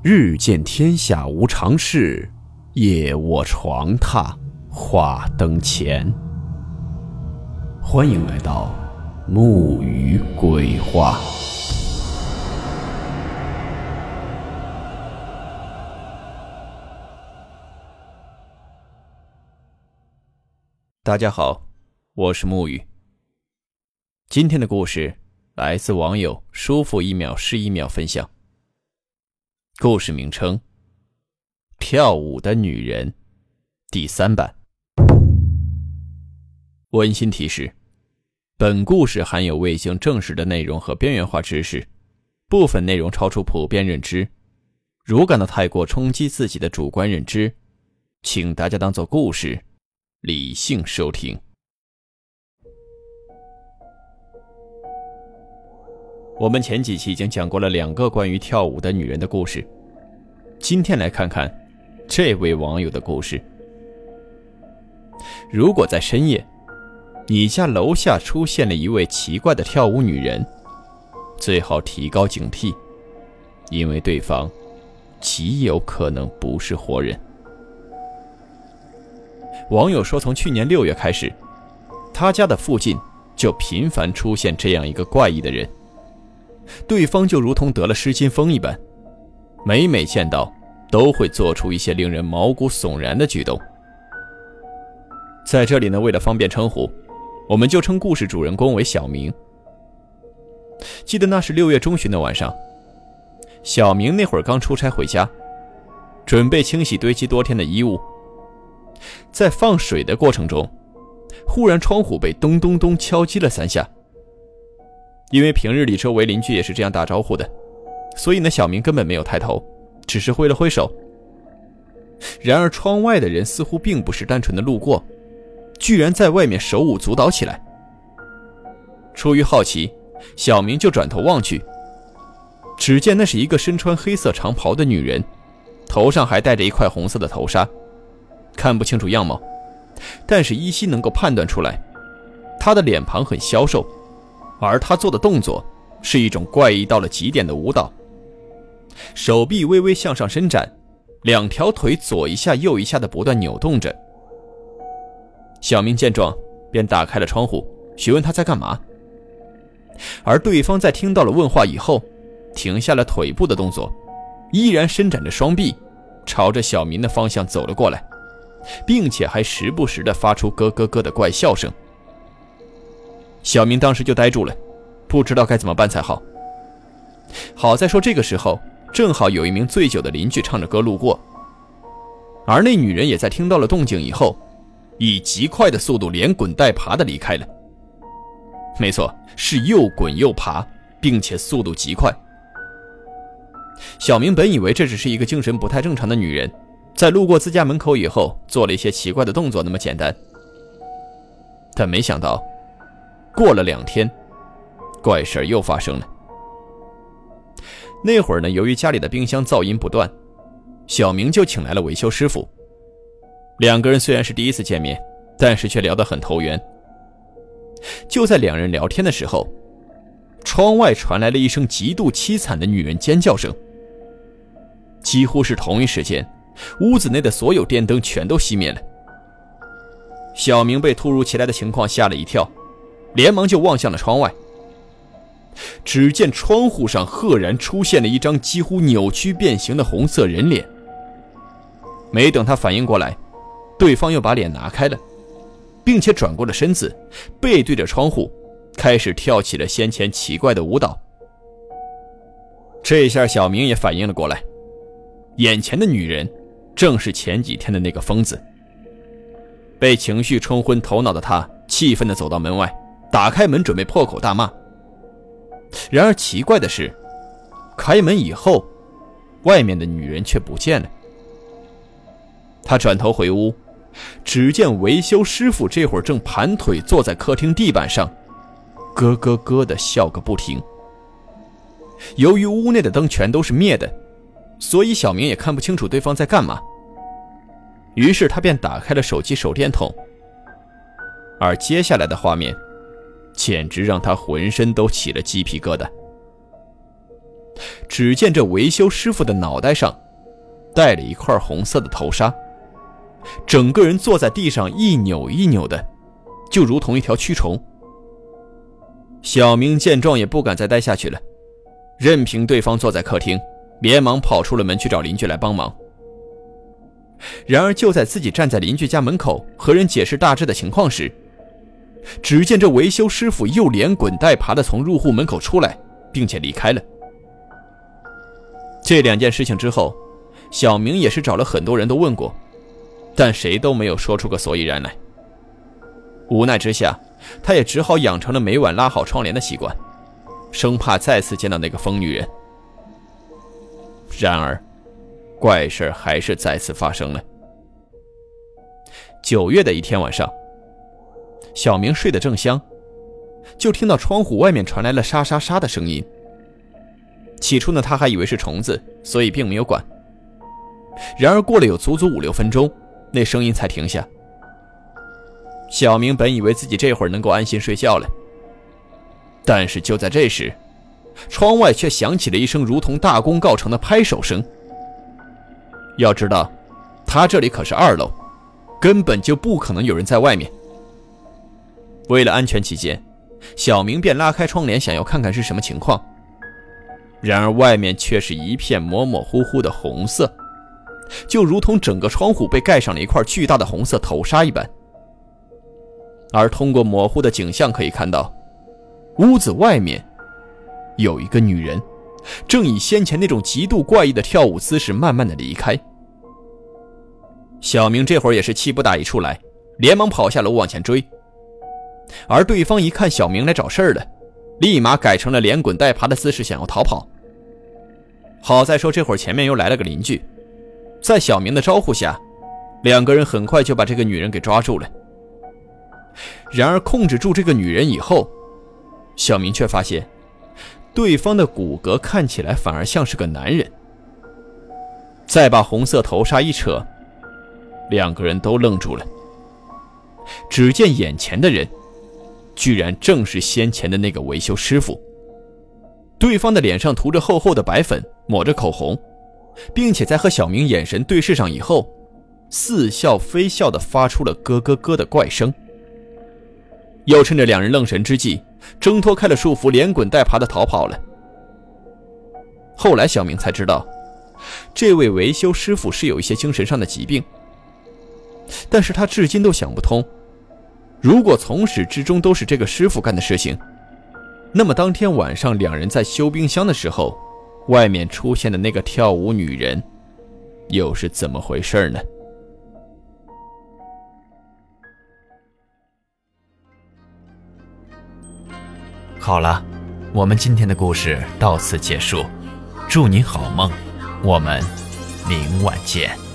日见天下无常事，夜卧床榻话灯前。欢迎来到木鱼鬼话。大家好，我是木鱼。今天的故事来自网友“舒服一秒是一秒”分享。故事名称：《跳舞的女人》第三版。温馨提示：本故事含有未经证实的内容和边缘化知识，部分内容超出普遍认知。如感到太过冲击自己的主观认知，请大家当做故事，理性收听。我们前几期已经讲过了两个关于跳舞的女人的故事，今天来看看这位网友的故事。如果在深夜，你家楼下出现了一位奇怪的跳舞女人，最好提高警惕，因为对方极有可能不是活人。网友说，从去年六月开始，他家的附近就频繁出现这样一个怪异的人。对方就如同得了失心疯一般，每每见到都会做出一些令人毛骨悚然的举动。在这里呢，为了方便称呼，我们就称故事主人公为小明。记得那是六月中旬的晚上，小明那会儿刚出差回家，准备清洗堆积多天的衣物，在放水的过程中，忽然窗户被咚咚咚敲击了三下。因为平日里周围邻居也是这样打招呼的，所以呢，小明根本没有抬头，只是挥了挥手。然而，窗外的人似乎并不是单纯的路过，居然在外面手舞足蹈起来。出于好奇，小明就转头望去，只见那是一个身穿黑色长袍的女人，头上还戴着一块红色的头纱，看不清楚样貌，但是依稀能够判断出来，她的脸庞很消瘦。而他做的动作是一种怪异到了极点的舞蹈，手臂微微向上伸展，两条腿左一下右一下的不断扭动着。小明见状，便打开了窗户，询问他在干嘛。而对方在听到了问话以后，停下了腿部的动作，依然伸展着双臂，朝着小明的方向走了过来，并且还时不时的发出咯咯咯的怪笑声。小明当时就呆住了，不知道该怎么办才好。好在说这个时候正好有一名醉酒的邻居唱着歌路过，而那女人也在听到了动静以后，以极快的速度连滚带爬的离开了。没错，是又滚又爬，并且速度极快。小明本以为这只是一个精神不太正常的女人，在路过自家门口以后做了一些奇怪的动作那么简单，但没想到。过了两天，怪事又发生了。那会儿呢，由于家里的冰箱噪音不断，小明就请来了维修师傅。两个人虽然是第一次见面，但是却聊得很投缘。就在两人聊天的时候，窗外传来了一声极度凄惨的女人尖叫声。几乎是同一时间，屋子内的所有电灯全都熄灭了。小明被突如其来的情况吓了一跳。连忙就望向了窗外，只见窗户上赫然出现了一张几乎扭曲变形的红色人脸。没等他反应过来，对方又把脸拿开了，并且转过了身子，背对着窗户，开始跳起了先前奇怪的舞蹈。这下小明也反应了过来，眼前的女人正是前几天的那个疯子。被情绪冲昏头脑的他，气愤地走到门外。打开门准备破口大骂，然而奇怪的是，开门以后，外面的女人却不见了。他转头回屋，只见维修师傅这会儿正盘腿坐在客厅地板上，咯咯咯的笑个不停。由于屋内的灯全都是灭的，所以小明也看不清楚对方在干嘛。于是他便打开了手机手电筒，而接下来的画面。简直让他浑身都起了鸡皮疙瘩。只见这维修师傅的脑袋上戴了一块红色的头纱，整个人坐在地上一扭一扭的，就如同一条蛆虫。小明见状也不敢再待下去了，任凭对方坐在客厅，连忙跑出了门去找邻居来帮忙。然而就在自己站在邻居家门口和人解释大致的情况时，只见这维修师傅又连滚带爬的从入户门口出来，并且离开了。这两件事情之后，小明也是找了很多人都问过，但谁都没有说出个所以然来。无奈之下。他也只好养成了每晚拉好窗帘的习惯，生怕再次见到那个疯女人。然而，怪事还是再次发生了。九月的一天晚上，小明睡得正香，就听到窗户外面传来了沙沙沙的声音。起初呢，他还以为是虫子，所以并没有管。然而过了有足足五六分钟，那声音才停下。小明本以为自己这会儿能够安心睡觉了，但是就在这时，窗外却响起了一声如同大功告成的拍手声。要知道，他这里可是二楼，根本就不可能有人在外面。为了安全起见，小明便拉开窗帘，想要看看是什么情况。然而外面却是一片模模糊糊的红色，就如同整个窗户被盖上了一块巨大的红色头纱一般。而通过模糊的景象可以看到，屋子外面有一个女人，正以先前那种极度怪异的跳舞姿势慢慢的离开。小明这会儿也是气不打一处来，连忙跑下楼往前追。而对方一看小明来找事儿了，立马改成了连滚带爬的姿势想要逃跑。好在说这会儿前面又来了个邻居，在小明的招呼下，两个人很快就把这个女人给抓住了。然而，控制住这个女人以后，小明却发现，对方的骨骼看起来反而像是个男人。再把红色头纱一扯，两个人都愣住了。只见眼前的人，居然正是先前的那个维修师傅。对方的脸上涂着厚厚的白粉，抹着口红，并且在和小明眼神对视上以后，似笑非笑的发出了咯咯咯的怪声。又趁着两人愣神之际，挣脱开了束缚，连滚带爬的逃跑了。后来小明才知道，这位维修师傅是有一些精神上的疾病。但是他至今都想不通，如果从始至终都是这个师傅干的事情，那么当天晚上两人在修冰箱的时候，外面出现的那个跳舞女人，又是怎么回事呢？好了，我们今天的故事到此结束，祝你好梦，我们明晚见。